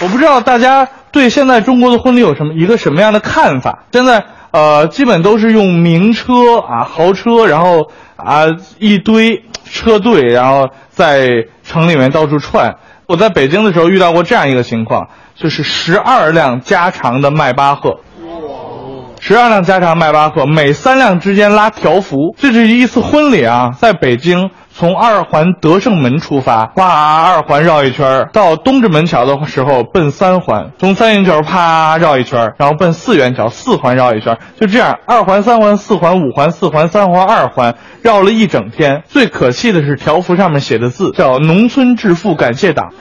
我不知道大家对现在中国的婚礼有什么一个什么样的看法？现在呃，基本都是用名车啊、豪车，然后啊一堆车队，然后在城里面到处串。我在北京的时候遇到过这样一个情况，就是十二辆加长的迈巴赫。十二辆加长迈巴赫，每三辆之间拉条幅。这是一次婚礼啊，在北京从二环德胜门出发，哇，二环绕一圈到东直门桥的时候奔三环，从三元桥啪绕一圈然后奔四元桥，四环绕一圈就这样，二环、三环、四环、五环、四环、三环、二环绕了一整天。最可气的是条幅上面写的字叫“农村致富感谢党”。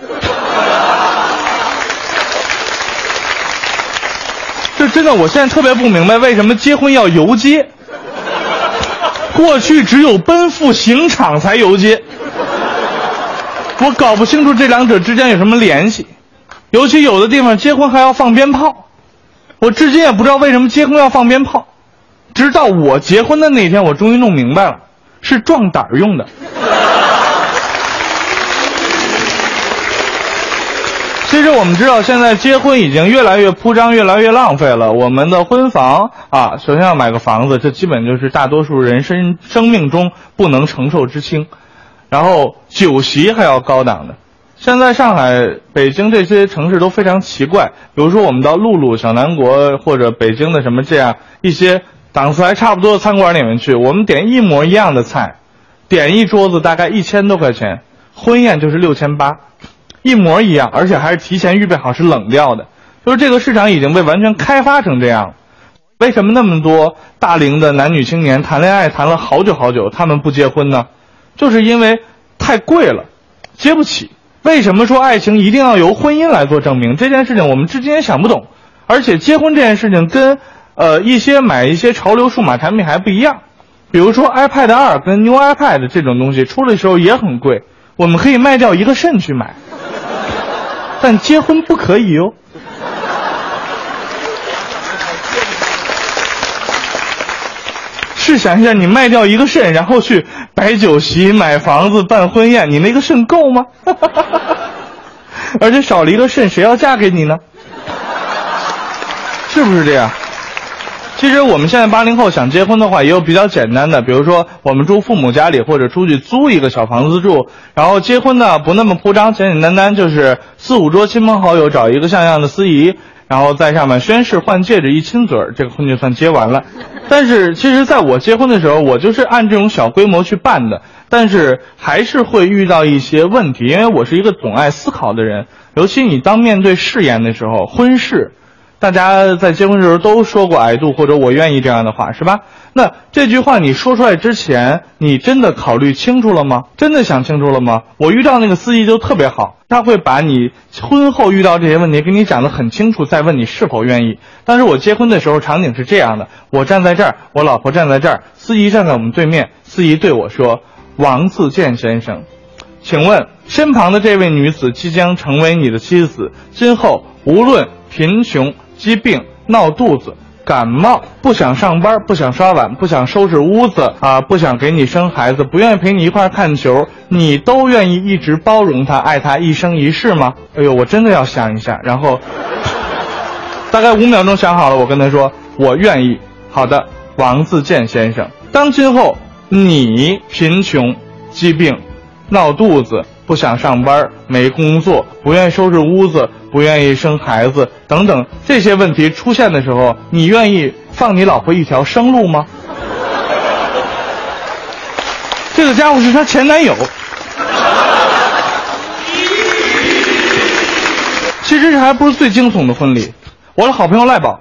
这真的，我现在特别不明白为什么结婚要游街。过去只有奔赴刑场才游街，我搞不清楚这两者之间有什么联系。尤其有的地方结婚还要放鞭炮，我至今也不知道为什么结婚要放鞭炮。直到我结婚的那天，我终于弄明白了，是壮胆用的。其实我们知道，现在结婚已经越来越铺张，越来越浪费了。我们的婚房啊，首先要买个房子，这基本就是大多数人生生命中不能承受之轻。然后酒席还要高档的。现在上海、北京这些城市都非常奇怪，比如说我们到露露、小南国或者北京的什么这样一些档次还差不多的餐馆里面去，我们点一模一样的菜，点一桌子大概一千多块钱，婚宴就是六千八。一模一样，而且还是提前预备好是冷掉的。就是这个市场已经被完全开发成这样了。为什么那么多大龄的男女青年谈恋爱谈了好久好久，他们不结婚呢？就是因为太贵了，结不起。为什么说爱情一定要由婚姻来做证明？这件事情我们至今也想不懂。而且结婚这件事情跟呃一些买一些潮流数码产品还不一样。比如说 iPad 二跟 New iPad 这种东西出的时候也很贵，我们可以卖掉一个肾去买。但结婚不可以哟。试想一下，你卖掉一个肾，然后去摆酒席、买房子、办婚宴，你那个肾够吗？而且少了一个肾，谁要嫁给你呢？是不是这样？其实我们现在八零后想结婚的话，也有比较简单的，比如说我们住父母家里，或者出去租一个小房子住。然后结婚呢不那么铺张，简简单单就是四五桌亲朋好友找一个像样的司仪，然后在上面宣誓换戒指，一亲嘴儿，这个婚就算结完了。但是其实在我结婚的时候，我就是按这种小规模去办的，但是还是会遇到一些问题，因为我是一个总爱思考的人，尤其你当面对誓言的时候，婚事。大家在结婚的时候都说过“矮度”或者“我愿意”这样的话，是吧？那这句话你说出来之前，你真的考虑清楚了吗？真的想清楚了吗？我遇到那个司仪就特别好，他会把你婚后遇到这些问题给你讲得很清楚，再问你是否愿意。但是我结婚的时候场景是这样的：我站在这儿，我老婆站在这儿，司仪站在我们对面，司仪对我说：“王自健先生，请问身旁的这位女子即将成为你的妻子，今后无论贫穷。”疾病、闹肚子、感冒，不想上班，不想刷碗，不想收拾屋子啊，不想给你生孩子，不愿意陪你一块看球，你都愿意一直包容他，爱他一生一世吗？哎呦，我真的要想一下，然后大概五秒钟想好了，我跟他说，我愿意。好的，王自健先生，当今后你贫穷、疾病、闹肚子。不想上班，没工作，不愿意收拾屋子，不愿意生孩子，等等这些问题出现的时候，你愿意放你老婆一条生路吗？这个家伙是她前男友。其实这还不是最惊悚的婚礼，我的好朋友赖宝。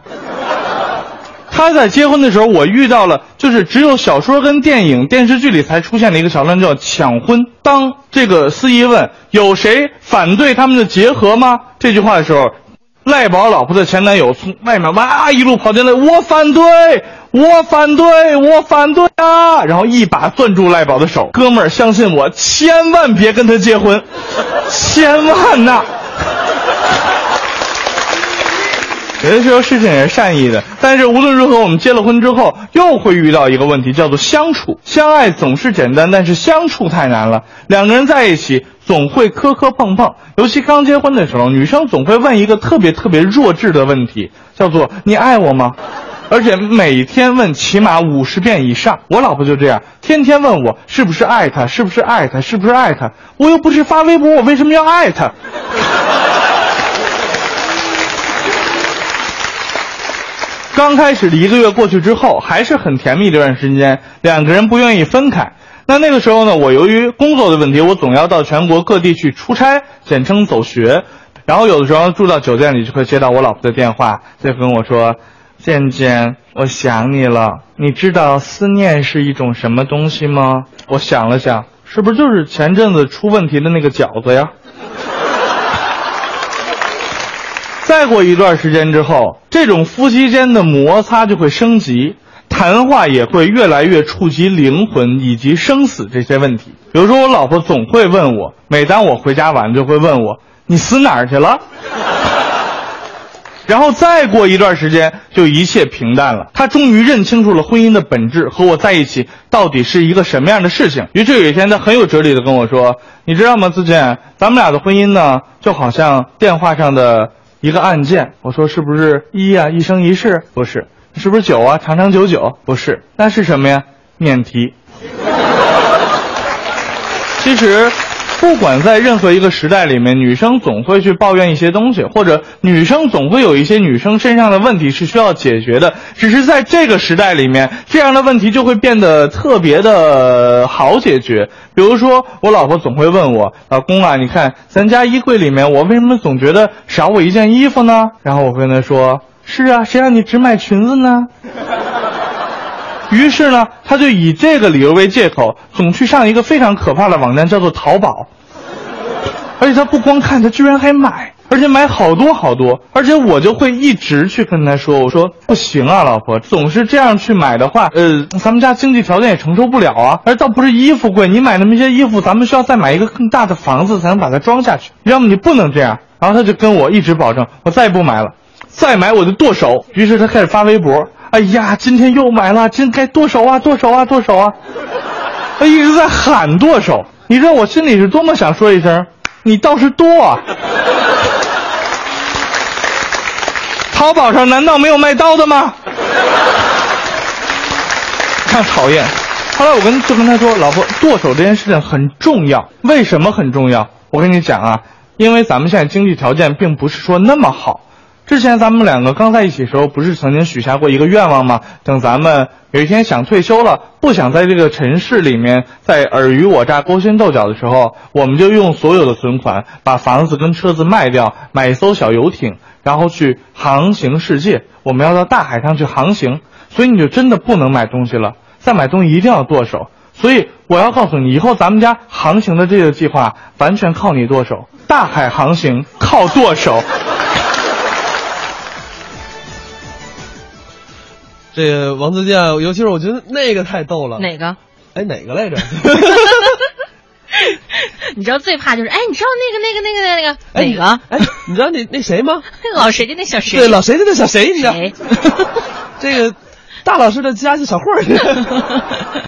他在结婚的时候，我遇到了，就是只有小说跟电影、电视剧里才出现的一个桥段，叫抢婚。当这个司仪问有谁反对他们的结合吗？这句话的时候，赖宝老婆的前男友从外面哇一路跑进来，我反对，我反对，我反对啊！然后一把攥住赖宝的手，哥们儿，相信我，千万别跟他结婚，千万呐！有的时候事情也是善意的，但是无论如何，我们结了婚之后又会遇到一个问题，叫做相处。相爱总是简单，但是相处太难了。两个人在一起，总会磕磕碰碰，尤其刚结婚的时候，女生总会问一个特别特别弱智的问题，叫做“你爱我吗？”而且每天问起码五十遍以上。我老婆就这样，天天问我是不是爱他，是不是爱他，是不是爱他。我又不是发微博，我为什么要爱他？刚开始的一个月过去之后，还是很甜蜜这段时间，两个人不愿意分开。那那个时候呢，我由于工作的问题，我总要到全国各地去出差，简称走学。然后有的时候住到酒店里，就会接到我老婆的电话，就跟我说：“健健，我想你了。你知道思念是一种什么东西吗？”我想了想，是不是就是前阵子出问题的那个饺子呀？再过一段时间之后，这种夫妻间的摩擦就会升级。谈话也会越来越触及灵魂以及生死这些问题。比如说，我老婆总会问我，每当我回家晚，就会问我：“你死哪儿去了？” 然后再过一段时间，就一切平淡了。她终于认清楚了婚姻的本质，和我在一起到底是一个什么样的事情。于是有一天，她很有哲理的跟我说：“你知道吗，自健，咱们俩的婚姻呢，就好像电话上的一个按键。”我说：“是不是一呀，一生一世？不是。”是不是九啊？长长久久不是，那是什么呀？免提。其实，不管在任何一个时代里面，女生总会去抱怨一些东西，或者女生总会有一些女生身上的问题是需要解决的。只是在这个时代里面，这样的问题就会变得特别的好解决。比如说，我老婆总会问我：“老公啊，你看咱家衣柜里面，我为什么总觉得少我一件衣服呢？”然后我跟她说。是啊，谁让你只买裙子呢？于是呢，他就以这个理由为借口，总去上一个非常可怕的网站，叫做淘宝。而且他不光看，他居然还买，而且买好多好多。而且我就会一直去跟他说：“我说不行啊，老婆，总是这样去买的话，呃，咱们家经济条件也承受不了啊。而倒不是衣服贵，你买那么些衣服，咱们需要再买一个更大的房子才能把它装下去。要么你不能这样。”然后他就跟我一直保证，我再也不买了。再买我就剁手，于是他开始发微博。哎呀，今天又买了，今该剁手啊，剁手啊，剁手啊！他一直在喊剁手，你知道我心里是多么想说一声，你倒是剁啊！淘宝上难道没有卖刀的吗？看讨厌。后来我跟就跟他说，老婆，剁手这件事情很重要，为什么很重要？我跟你讲啊，因为咱们现在经济条件并不是说那么好。之前咱们两个刚在一起的时候，不是曾经许下过一个愿望吗？等咱们有一天想退休了，不想在这个尘世里面再尔虞我诈、勾心斗角的时候，我们就用所有的存款把房子跟车子卖掉，买一艘小游艇，然后去航行世界。我们要到大海上去航行，所以你就真的不能买东西了。再买东西一定要剁手。所以我要告诉你，以后咱们家航行的这个计划完全靠你剁手。大海航行靠剁手。这个王自健，尤其是我觉得那个太逗了。哪个？哎，哪个来着？你知道最怕就是，哎，你知道那个那个那个那个哪个？哎，你知道那那谁吗？老谁家那小谁？对，老谁家那小谁？你知道？这个大老师的家是小慧儿。